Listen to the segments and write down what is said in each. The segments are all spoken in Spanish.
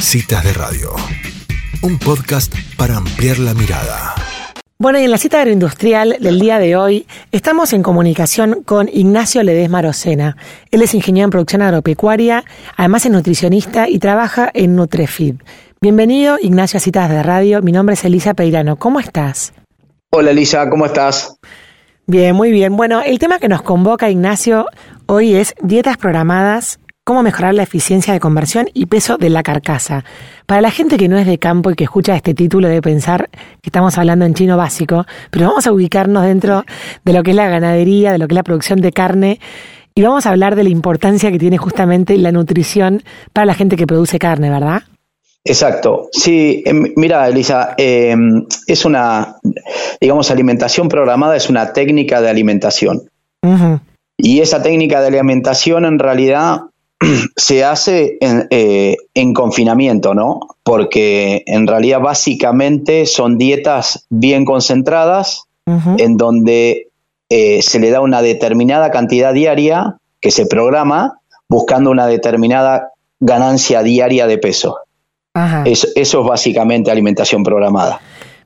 Citas de Radio, un podcast para ampliar la mirada. Bueno, y en la cita agroindustrial del día de hoy estamos en comunicación con Ignacio Ledesma Rosena. Él es ingeniero en producción agropecuaria, además es nutricionista y trabaja en Nutrefeed. Bienvenido, Ignacio, a Citas de Radio. Mi nombre es Elisa Peirano. ¿Cómo estás? Hola, Elisa, ¿cómo estás? Bien, muy bien. Bueno, el tema que nos convoca, Ignacio, hoy es dietas programadas cómo mejorar la eficiencia de conversión y peso de la carcasa. Para la gente que no es de campo y que escucha este título debe pensar que estamos hablando en chino básico, pero vamos a ubicarnos dentro de lo que es la ganadería, de lo que es la producción de carne y vamos a hablar de la importancia que tiene justamente la nutrición para la gente que produce carne, ¿verdad? Exacto. Sí, em, mira, Elisa, em, es una, digamos, alimentación programada es una técnica de alimentación. Y esa técnica de alimentación en realidad se hace eh, en, confinamiento, ¿no? Porque en realidad básicamente son dietas bien concentradas, en donde eh, se le da una determinada cantidad diaria que se programa buscando una determinada ganancia diaria de peso. Eso, es básicamente alimentación programada.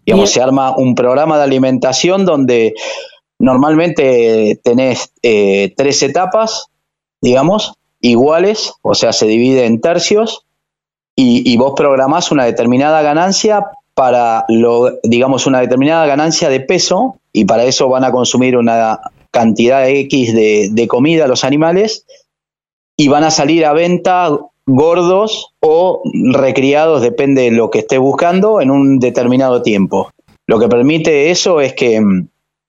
Digamos, se arma un programa de alimentación donde normalmente tenés eh, tres etapas, digamos, iguales, o sea, se divide en tercios y, vos programás una determinada ganancia para, lo, digamos, una determinada ganancia de peso y para eso van a consumir una cantidad X de, de comida los animales y van a salir a venta gordos o recriados, depende de lo que esté buscando, en un determinado tiempo. Lo que permite eso es que,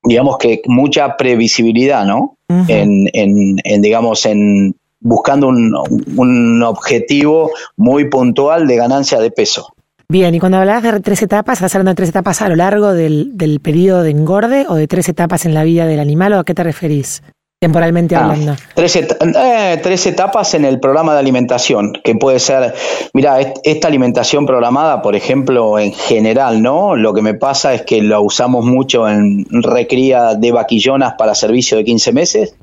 digamos que mucha previsibilidad, ¿no? en, en, digamos, en, buscando un, objetivo muy puntual de ganancia de peso. Bien, y cuando hablabas de tres etapas, ¿estás hablando de tres etapas a lo largo del, del periodo de engorde o de tres etapas en la vida del animal o a qué te referís? temporalmente ah, hablando. tres, eh, tres, etapas en el programa de alimentación, que puede ser, mira, esta alimentación programada, por ejemplo, en general, ¿no? Lo que me pasa es que lo usamos mucho en recría de vaquillonas para servicio de 15 meses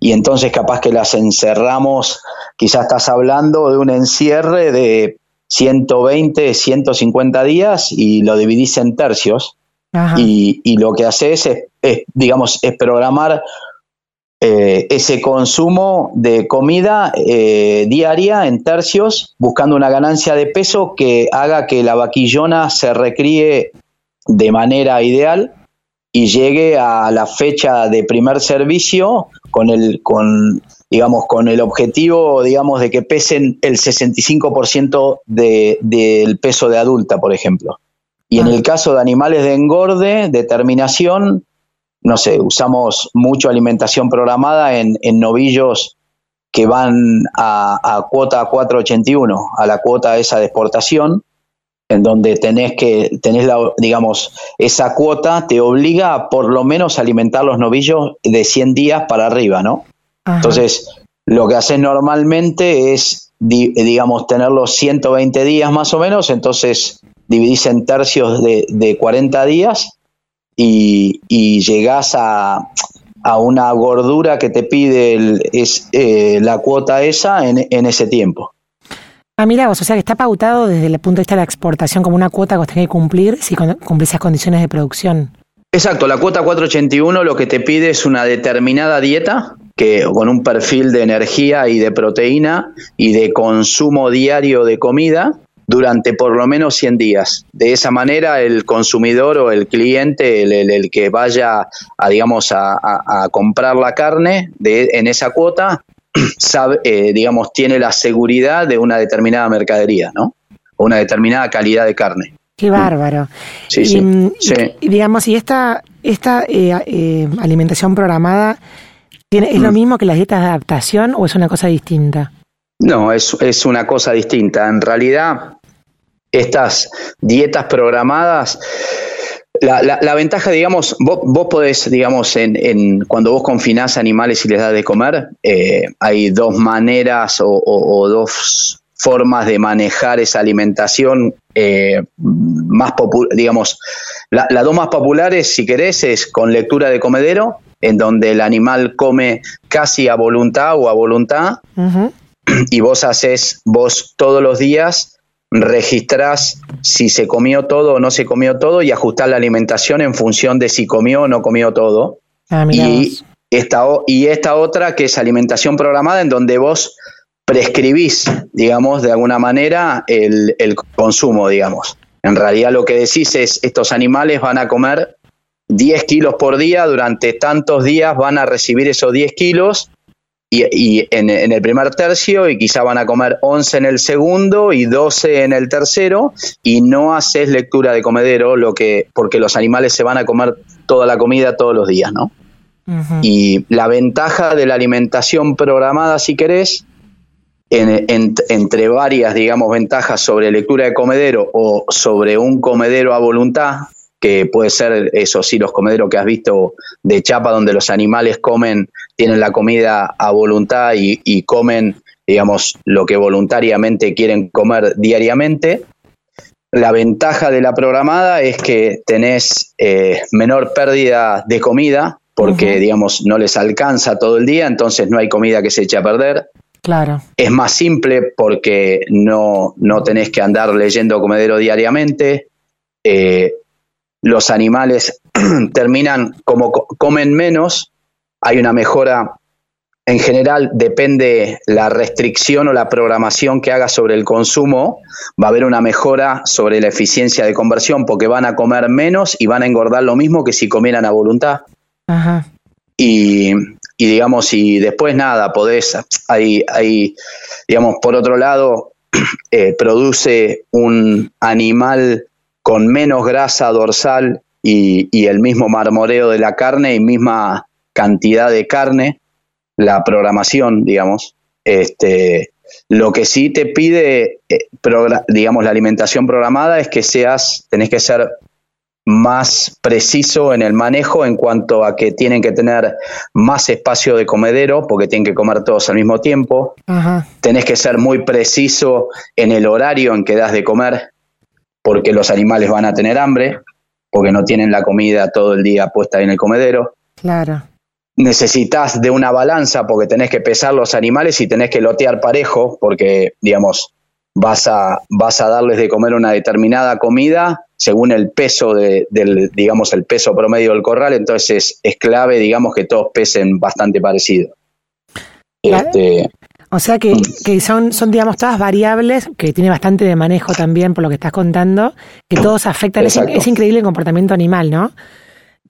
y entonces capaz que las encerramos, quizás estás hablando de un encierre de 120, 150 días y lo dividís en tercios. Y, lo que haces es, digamos, es programar eh, ese consumo de comida eh, diaria en tercios, buscando una ganancia de peso que haga que la vaquillona se recríe de manera ideal y llegue a la fecha de primer servicio con el, con, digamos, con el objetivo, digamos, de que pesen el 65% de, del peso de adulta, por ejemplo. Y en ah. el caso de animales de engorde, de terminación, no sé, usamos mucho alimentación programada en, en novillos que van a, a cuota 481, a la cuota esa de exportación, en donde tenés que, tenés la, digamos, esa cuota te obliga a por lo menos alimentar los novillos de 100 días para arriba, ¿no? Entonces, lo que haces normalmente es, digamos, tenerlos 120 días más o menos, entonces dividís en tercios de, de 40 días y, y llegás a, a, una gordura que te pide el, es, eh, la cuota esa en, en ese tiempo. Ah, mira vos, o sea que está pautado desde el punto de vista de la exportación como una cuota que vos tenés que cumplir si cumplís esas condiciones de producción. Exacto, la cuota 481 lo que te pide es una determinada dieta que con un perfil de energía y de proteína y de consumo diario de comida durante por lo menos 100 días. De esa manera el consumidor o el cliente, el, que vaya a, digamos, a, comprar la carne en esa cuota, sabe, eh, digamos, tiene la seguridad de una determinada mercadería, ¿no? O una determinada calidad de carne. Qué bárbaro. Sí, y, sí, mm, digamos, y esta, esta eh, eh, alimentación programada tiene, es lo mm. mismo que las dietas de adaptación o es una cosa distinta? No, es, es una cosa distinta. En realidad, estas dietas programadas la, la, ventaja, digamos, vos, vos podés, digamos, en, en, cuando vos confinás animales y les das de comer, eh, hay dos maneras o, dos formas de manejar esa alimentación eh, más digamos, las la dos más populares, si querés, es con lectura de comedero, en donde el animal come casi a voluntad o a voluntad, y vos haces, vos todos los días registrás si se comió todo o no se comió todo y ajustás la alimentación en función de si comió o no comió todo. Ah, y, esta, y esta otra que es alimentación programada en donde vos prescribís, digamos, de alguna manera el, el consumo, digamos. En realidad lo que decís es, estos animales van a comer 10 kilos por día, durante tantos días van a recibir esos 10 kilos y, en, el primer tercio y quizá van a comer 11 en el segundo y 12 en el tercero y no haces lectura de comedero lo que porque los animales se van a comer toda la comida todos los días, ¿no? Y la ventaja de la alimentación programada, si querés, entre varias, digamos, ventajas sobre lectura de comedero o sobre un comedero a voluntad, que puede ser eso sí, los comederos que has visto de chapa donde los animales comen, tienen la comida a voluntad y, comen, digamos, lo que voluntariamente quieren comer diariamente. La ventaja de la programada es que tenés eh, menor pérdida de comida porque, digamos, no les alcanza todo el día, entonces no hay comida que se eche a perder. Claro. Es más simple porque no, no tenés que andar leyendo comedero diariamente. Eh, los animales terminan como comen menos, hay una mejora en general, depende la restricción o la programación que haga sobre el consumo, va a haber una mejora sobre la eficiencia de conversión porque van a comer menos y van a engordar lo mismo que si comieran a voluntad. Ajá. Y, y digamos, y después nada, podés, hay, hay digamos, por otro lado, eh, produce un animal con menos grasa dorsal y, y, el mismo marmoreo de la carne y misma cantidad de carne, la programación, digamos. Este, lo que sí te pide, eh, digamos, la alimentación programada es que seas, tenés que ser más preciso en el manejo en cuanto a que tienen que tener más espacio de comedero porque tienen que comer todos al mismo tiempo. Tenés que ser muy preciso en el horario en que das de comer porque los animales van a tener hambre, porque no tienen la comida todo el día puesta en el comedero. Claro. Necesitas de una balanza porque tenés que pesar los animales y tenés que lotear parejo, porque, digamos, vas a, vas a darles de comer una determinada comida según el peso de, del, digamos, el peso promedio del corral, entonces es, clave, digamos, que todos pesen bastante parecido. Este, o sea que, que, son, son, digamos, todas variables que tiene bastante de manejo también por lo que estás contando, que todos afectan. Es, increíble el comportamiento animal, ¿no?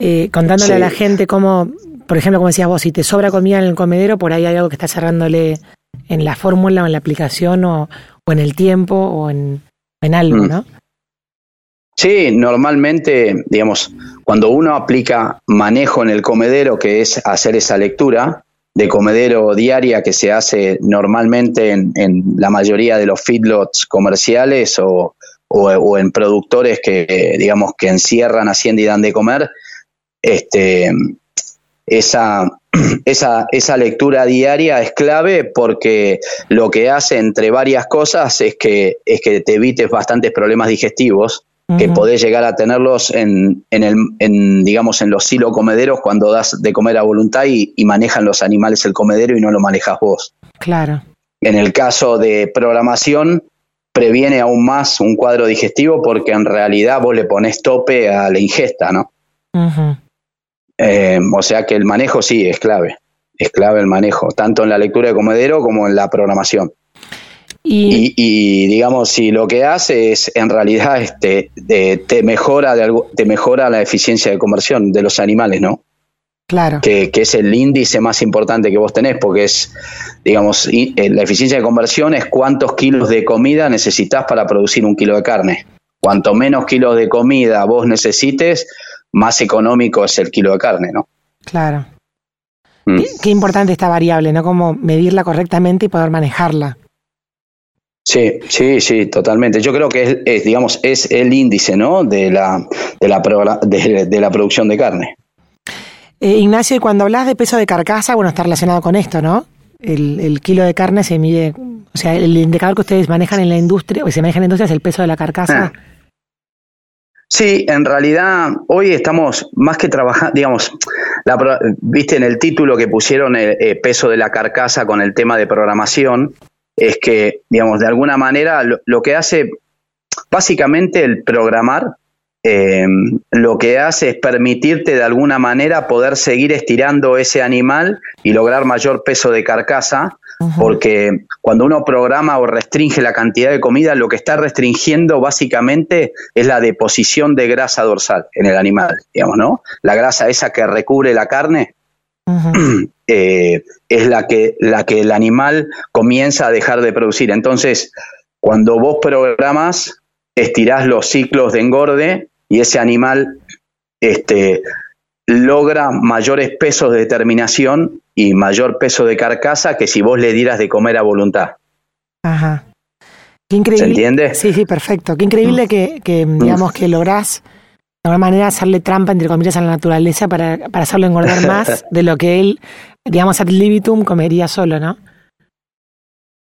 Eh, contándole a la gente cómo, por ejemplo, como decías vos, si te sobra comida en el comedero, por ahí hay algo que está cerrándole en la fórmula o en la aplicación o, o en el tiempo o en, en algo, mm. ¿no? Sí, normalmente, digamos, cuando uno aplica manejo en el comedero, que es hacer esa lectura, de comedero diaria que se hace normalmente en, la mayoría de los feedlots comerciales o, en productores que, digamos, que encierran, hacienda y dan de comer, este, esa, esa, esa lectura diaria es clave porque lo que hace entre varias cosas es que, es que te evites bastantes problemas digestivos que podés llegar a tenerlos en, en, el, en, digamos, en los silo comederos cuando das de comer a voluntad y, manejan los animales el comedero y no lo manejas vos. Claro. En el caso de programación, previene aún más un cuadro digestivo porque en realidad vos le pones tope a la ingesta, ¿no? Eh, o sea que el manejo sí es clave, es clave el manejo, tanto en la lectura de comedero como en la programación. Y, digamos, si lo que hace es en realidad este, te, mejora de te mejora la eficiencia de conversión de los animales, ¿no? Claro. Que, es el índice más importante que vos tenés, porque es, digamos, eh, la eficiencia de conversión es cuántos kilos de comida necesitas para producir un kilo de carne. Cuanto menos kilos de comida vos necesites, más económico es el kilo de carne, ¿no? Claro. Mm. Qué importante esta variable, ¿no? Como medirla correctamente y poder manejarla. Sí, sí, sí, totalmente. Yo creo que es, digamos, es el índice, ¿no? De la, de la, de, la producción de carne. Eh, Ignacio, y cuando hablas de peso de carcasa, bueno, está relacionado con esto, ¿no? El, kilo de carne se mide, o sea, el indicador que ustedes manejan en la industria, o se maneja en la industria es el peso de la carcasa. Ah. Sí, en realidad hoy estamos más que trabajando, digamos, viste en el título que pusieron el, el peso de la carcasa con el tema de programación, es que, digamos, de alguna manera lo, que hace básicamente el programar eh, lo que hace es permitirte de alguna manera poder seguir estirando ese animal y lograr mayor peso de carcasa, porque cuando uno programa o restringe la cantidad de comida, lo que está restringiendo básicamente es la deposición de grasa dorsal en el animal, digamos, ¿no? La grasa esa que recubre la carne. Eh, es la que, la que el animal comienza a dejar de producir. Entonces, cuando vos programas, estirás los ciclos de engorde y ese animal este, logra mayores pesos de determinación y mayor peso de carcasa que si vos le dieras de comer a voluntad. Ajá. Qué increíble. ¿Se entiende? Sí, sí, perfecto. Qué increíble que, que, mm. digamos, que lográs de alguna manera hacerle trampa, entre comillas, a la naturaleza para, para hacerlo engordar más de lo que él, digamos, ad libitum comería solo, ¿no?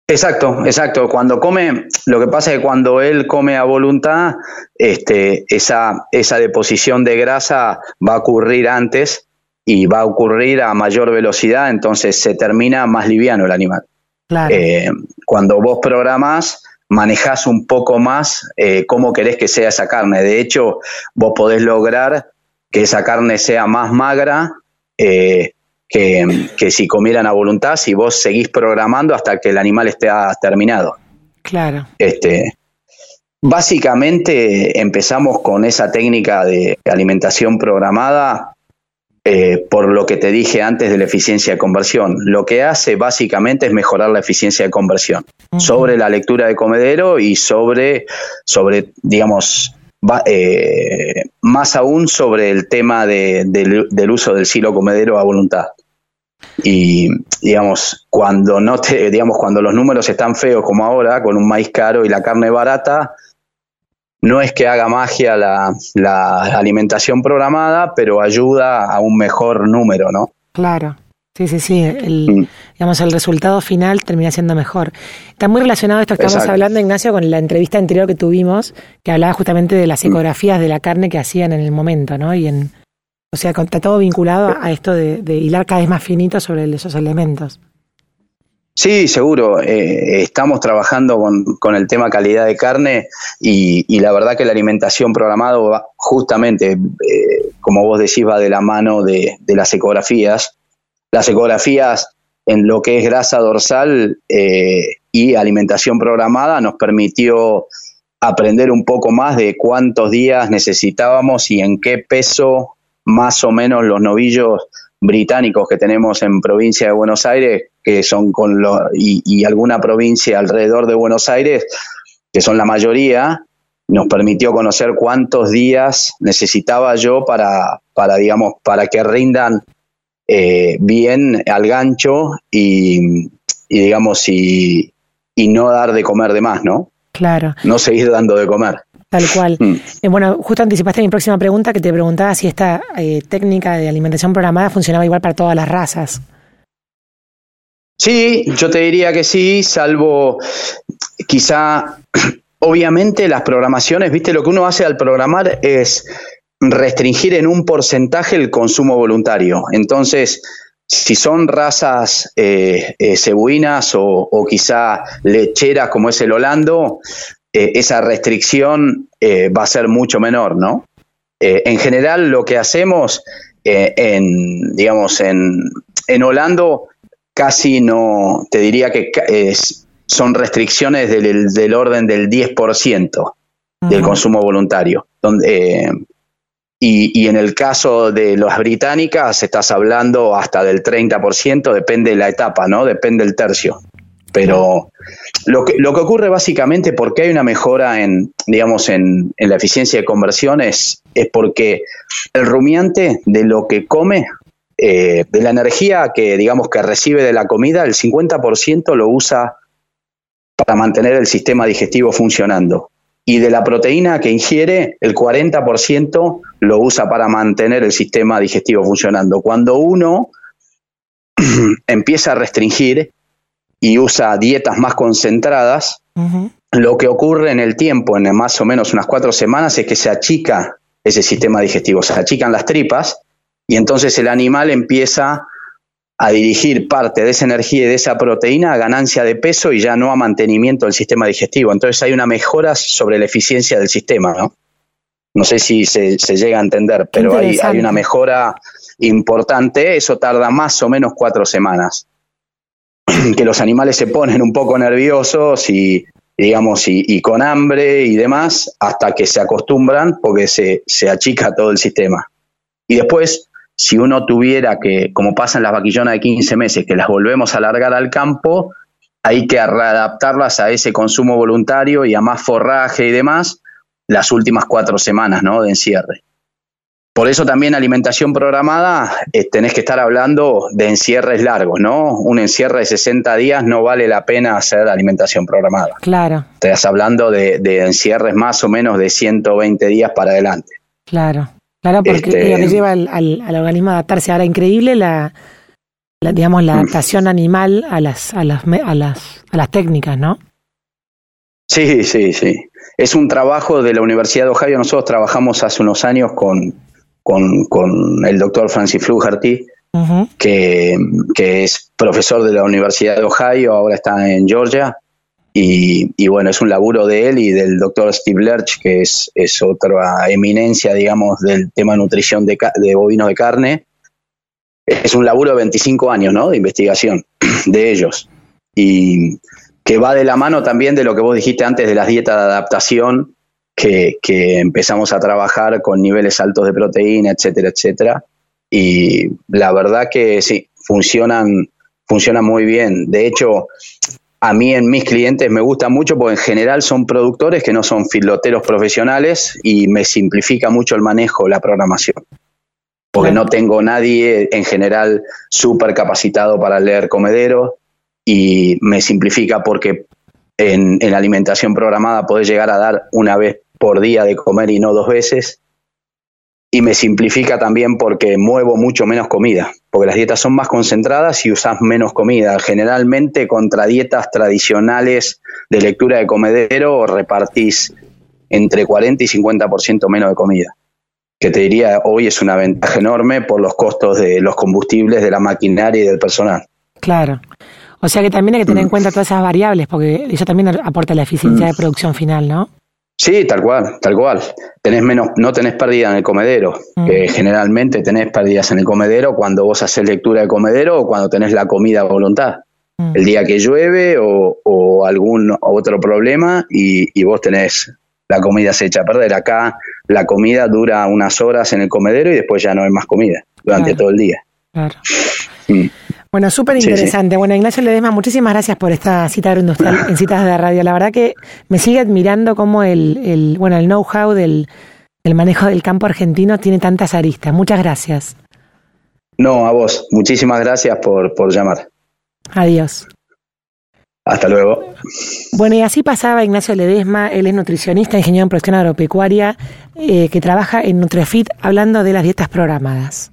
Exacto, exacto. Cuando come, lo que pasa es que cuando él come a voluntad, este, esa, esa deposición de grasa va a ocurrir antes y va a ocurrir a mayor velocidad, entonces se termina más liviano el animal. Claro. Eh, cuando vos programás, manejás un poco más eh, cómo querés que sea esa carne. De hecho, vos podés lograr que esa carne sea más magra, eh, que, si comieran a voluntad, si vos seguís programando hasta que el animal esté terminado. Claro. Este, básicamente empezamos con esa técnica de alimentación programada eh, por lo que te dije antes de la eficiencia de conversión. Lo que hace básicamente es mejorar la eficiencia de conversión sobre la lectura de comedero y sobre, sobre digamos, eh, más aún sobre el tema del uso del silo comedero a voluntad. Y digamos, cuando no te, digamos, cuando los números están feos como ahora, con un maíz caro y la carne barata, no es que haga magia la, alimentación programada, pero ayuda a un mejor número, ¿no? Claro. Sí, sí, sí. El, mm. digamos, el resultado final termina siendo mejor. Está muy relacionado esto que estamos hablando, Ignacio, con la entrevista anterior que tuvimos, que hablaba justamente de las mm. ecografías de la carne que hacían en el momento, ¿no? Y en, o sea, está todo vinculado a esto de, hilar cada vez más finito sobre esos elementos. Sí, seguro. Eh, estamos trabajando con, el tema calidad de carne y, la verdad que la alimentación programada va justamente, eh, como vos decís, va de la mano de, las ecografías. Las ecografías en lo que es grasa dorsal eh, y alimentación programada nos permitió aprender un poco más de cuántos días necesitábamos y en qué peso más o menos los novillos británicos que tenemos en provincia de Buenos Aires, que son con los, y, alguna provincia alrededor de Buenos Aires, que son la mayoría, nos permitió conocer cuántos días necesitaba yo para, para digamos, para que rindan eh, bien al gancho y, y digamos, y, y no dar de comer de más, ¿no? Claro. No seguir dando de comer. Tal cual. Mm. Eh, bueno, justo anticipaste mi próxima pregunta que te preguntaba si esta eh, técnica de alimentación programada funcionaba igual para todas las razas. Sí, yo te diría que sí, salvo quizá, obviamente las programaciones, viste, lo que uno hace al programar es restringir en un porcentaje el consumo voluntario. Entonces, si son razas eh, cebuinas o, quizá lecheras como es el holando, eh, esa restricción eh, va a ser mucho menor, ¿no? Eh, en general, lo que hacemos en, digamos, en, en Holando casi no, te diría que son restricciones del, orden del 10% del consumo voluntario. Donde, y, y, en el caso de las británicas, estás hablando hasta del 30%, depende de la etapa, ¿no? Depende del tercio. Pero lo que, lo que ocurre básicamente porque hay una mejora en, digamos, en, la eficiencia de conversión es, porque el rumiante de lo que come, eh, de la energía que, digamos, que recibe de la comida, el 50% lo usa para mantener el sistema digestivo funcionando. Y de la proteína que ingiere, el 40% lo usa para mantener el sistema digestivo funcionando. Cuando uno empieza a restringir, y usa dietas más concentradas, lo que ocurre en el tiempo, en más o menos unas cuatro semanas, es que se achica ese sistema digestivo, se achican las tripas y entonces el animal empieza a dirigir parte de esa energía y de esa proteína a ganancia de peso y ya no a mantenimiento del sistema digestivo. Entonces hay una mejora sobre la eficiencia del sistema, ¿no? No sé si se, llega a entender, pero hay, hay, una mejora importante. Eso tarda más o menos cuatro semanas. que los animales se ponen un poco nerviosos y, digamos, y, con hambre y demás, hasta que se acostumbran porque se, se achica todo el sistema. Y después, si uno tuviera que, como pasa en las vaquillonas de 15 meses, que las volvemos a alargar al campo, hay que readaptarlas a ese consumo voluntario y a más forraje y demás las últimas cuatro semanas ¿no? de encierre. Por eso también alimentación programada, eh, tenés que estar hablando de encierres largos, ¿no? Un encierre de 60 días no vale la pena hacer alimentación programada. Claro. Estás hablando de, encierres más o menos de 120 días para adelante. Claro, claro, porque este, lleva al, organismo a adaptarse. Ahora, increíble la, digamos, la mm. adaptación animal a las, a las, a las, a las técnicas, ¿no? Sí, sí, sí. Es un trabajo de la Universidad de Ohio. Nosotros trabajamos hace unos años con, con, con el doctor Francis Fluharty, que, que, es profesor de la Universidad de Ohio, ahora está en Georgia. Y, y, bueno, es un laburo de él y del doctor Steve Lerch, que es, es otra eminencia, digamos, del tema nutrición de, bovinos de carne. Es un laburo de 25 años, ¿no? De investigación de ellos. Y que va de la mano también de lo que vos dijiste antes de las dietas de adaptación, que, empezamos a trabajar con niveles altos de proteína, etcétera, etcétera. Y la verdad que sí, funcionan, funcionan muy bien. De hecho, a mí en mis clientes me gusta mucho porque en general son productores que no son filoteros profesionales y me simplifica mucho el manejo, la programación. Porque no tengo nadie en general súper capacitado para leer comedero y me simplifica porque en, en, alimentación programada podés llegar a dar una vez por día de comer y no dos veces. Y me simplifica también porque muevo mucho menos comida, porque las dietas son más concentradas y usas menos comida. Generalmente contra dietas tradicionales de lectura de comedero repartís entre 40 y 50% menos de comida, que te diría hoy es una ventaja enorme por los costos de los combustibles, de la maquinaria y del personal. Claro. O sea que también hay que tener en mm. cuenta todas esas variables, porque eso también aporta la eficiencia mm. de producción final, ¿no? Sí, tal cual, tal cual. Tenés menos, no tenés pérdida en el comedero. Mm. generalmente tenés pérdidas en el comedero cuando vos haces lectura de comedero o cuando tenés la comida a voluntad. El día que llueve o, algún otro problema y, vos tenés la comida se echa a perder. Acá la comida dura unas horas en el comedero y después ya no hay más comida durante todo el día. Claro. Bueno, súper interesante. Bueno, Ignacio Ledesma, muchísimas gracias por esta cita agroindustrial en citas de radio. La verdad que me sigue admirando cómo el, el bueno, el know-how del, manejo del campo argentino tiene tantas aristas. Muchas gracias. No, a vos. Muchísimas gracias por, por llamar. Adiós. Hasta luego. Bueno, y así pasaba Ignacio Ledesma, él es nutricionista, ingeniero en producción agropecuaria, eh, que trabaja en Nutrefit hablando de las dietas programadas.